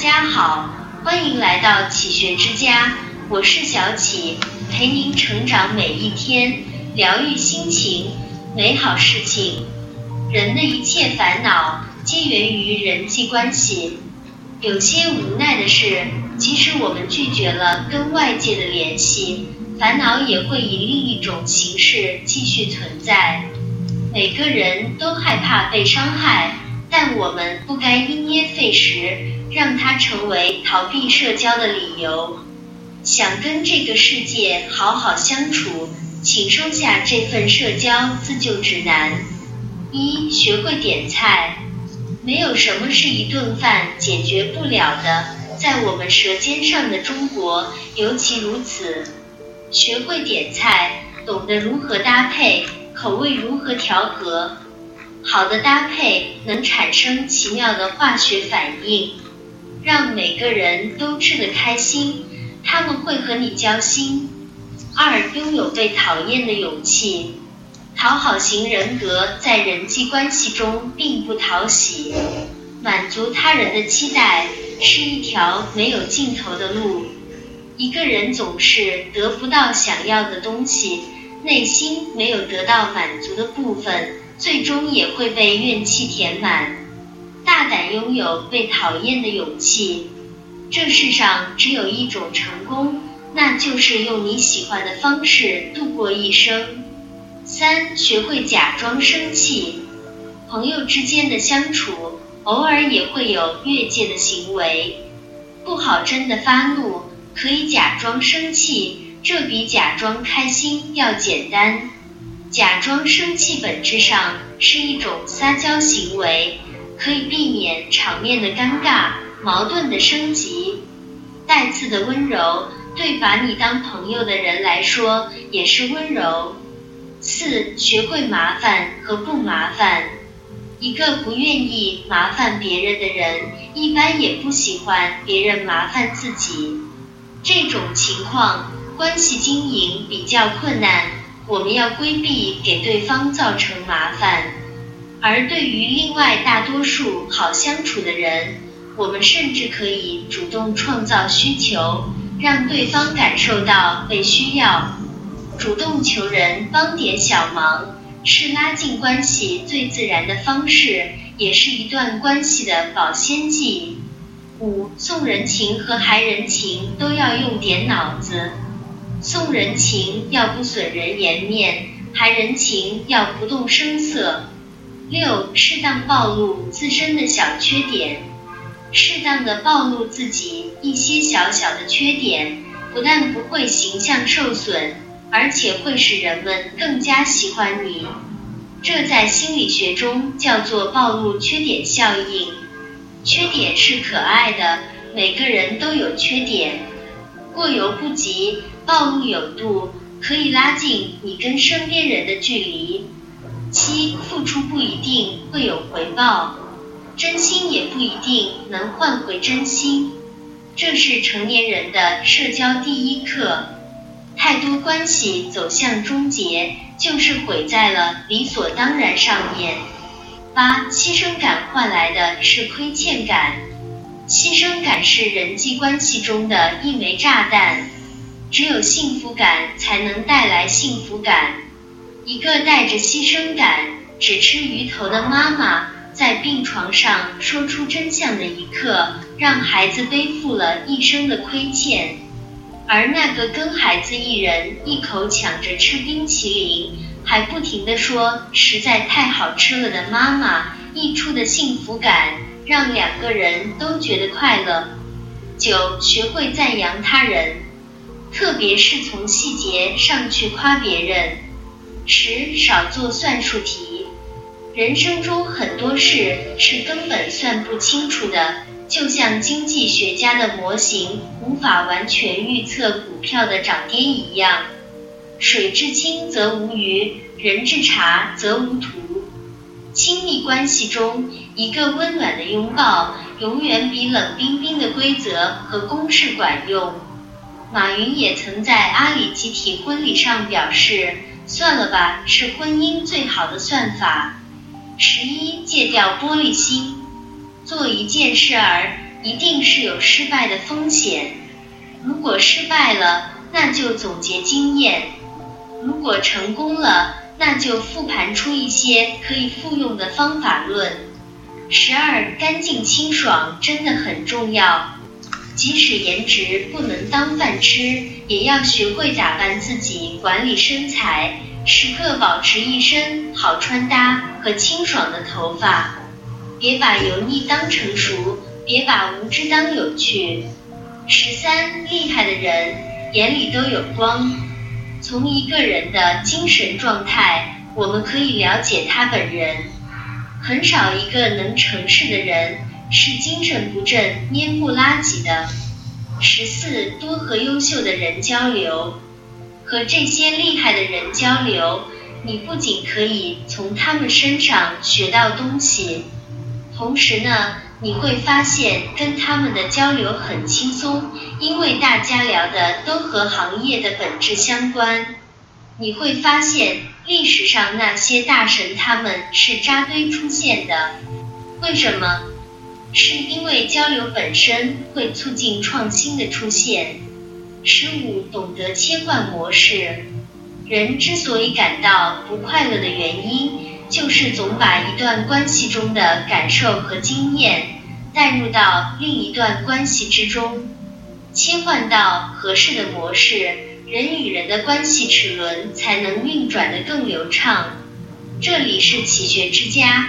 家好，欢迎来到启学之家，我是小启，陪您成长每一天，疗愈心情，美好事情。人的一切烦恼皆源于人际关系。有些无奈的是，即使我们拒绝了跟外界的联系，烦恼也会以另一种形式继续存在。每个人都害怕被伤害，但我们不该因噎废食，让它成为逃避社交的理由。想跟这个世界好好相处，请收下这份社交自救指南。一、学会点菜。没有什么是一顿饭解决不了的，在我们舌尖上的中国尤其如此。学会点菜，懂得如何搭配，口味如何调和，好的搭配能产生奇妙的化学反应，让每个人都吃得开心，他们会和你交心。二、拥有被讨厌的勇气。讨好型人格在人际关系中并不讨喜，满足他人的期待是一条没有尽头的路。一个人总是得不到想要的东西，内心没有得到满足的部分，最终也会被怨气填满。大胆拥有被讨厌的勇气。这世上只有一种成功，那就是用你喜欢的方式度过一生。三、学会假装生气。朋友之间的相处，偶尔也会有越界的行为，不好真的发怒，可以假装生气，这比假装开心要简单。假装生气本质上是一种撒娇行为，可以避免场面的尴尬、矛盾的升级。带刺的温柔，对把你当朋友的人来说也是温柔。四、学会麻烦和不麻烦。一个不愿意麻烦别人的人，一般也不喜欢别人麻烦自己。这种情况，关系经营比较困难。我们要规避给对方造成麻烦。而对于另外大多数好相处的人，我们甚至可以主动创造需求，让对方感受到被需要。主动求人帮点小忙，是拉近关系最自然的方式，也是一段关系的保鲜剂。五送人情和还人情都要用点脑子，送人情要不损人颜面，还人情要不动声色。六适当暴露自身的小缺点，适当的暴露自己一些小小的缺点，不但不会形象受损。而且会使人们更加喜欢你，这在心理学中叫做暴露缺点效应。缺点是可爱的，每个人都有缺点，过犹不及，暴露有度，可以拉近你跟身边人的距离。七，付出不一定会有回报，真心也不一定能换回真心，这是成年人的社交第一课。太多关系走向终结，就是毁在了理所当然上面。八，牺牲感换来的是亏欠感，牺牲感是人际关系中的一枚炸弹，只有幸福感才能带来幸福感。一个带着牺牲感只吃鱼头的妈妈，在病床上说出真相的一刻，让孩子背负了一生的亏欠。而那个跟孩子一人一口抢着吃冰淇淋，还不停的说实在太好吃了的妈妈，溢出的幸福感让两个人都觉得快乐。九，学会赞扬他人，特别是从细节上去夸别人。十，少做算术题，人生中很多事是根本算不清楚的。就像经济学家的模型无法完全预测股票的涨跌一样，水至清则无鱼，人至察则无徒。亲密关系中，一个温暖的拥抱永远比冷冰冰的规则和公式管用。马云也曾在阿里集体婚礼上表示：“算了吧，是婚姻最好的算法。”十一，戒掉玻璃心。做一件事儿，一定是有失败的风险。如果失败了，那就总结经验；如果成功了，那就复盘出一些可以复用的方法论。十二，干净清爽真的很重要。即使颜值不能当饭吃，也要学会打扮自己，管理身材，时刻保持一身好穿搭和清爽的头发。别把油腻当成熟，别把无知当有趣。十三，厉害的人眼里都有光。从一个人的精神状态，我们可以了解他本人。很少一个能成事的人。是精神不振、蔫不拉几的。十四，多和优秀的人交流，和这些厉害的人交流，你不仅可以从他们身上学到东西，同时呢，你会发现跟他们的交流很轻松，因为大家聊的都和行业的本质相关。你会发现历史上那些大神他们是扎堆出现的，为什么？是因为交流本身会促进创新的出现。十五，懂得切换模式。人之所以感到不快乐的原因，就是总把一段关系中的感受和经验带入到另一段关系之中。切换到合适的模式，人与人的关系齿轮才能运转得更流畅。这里是启学之家。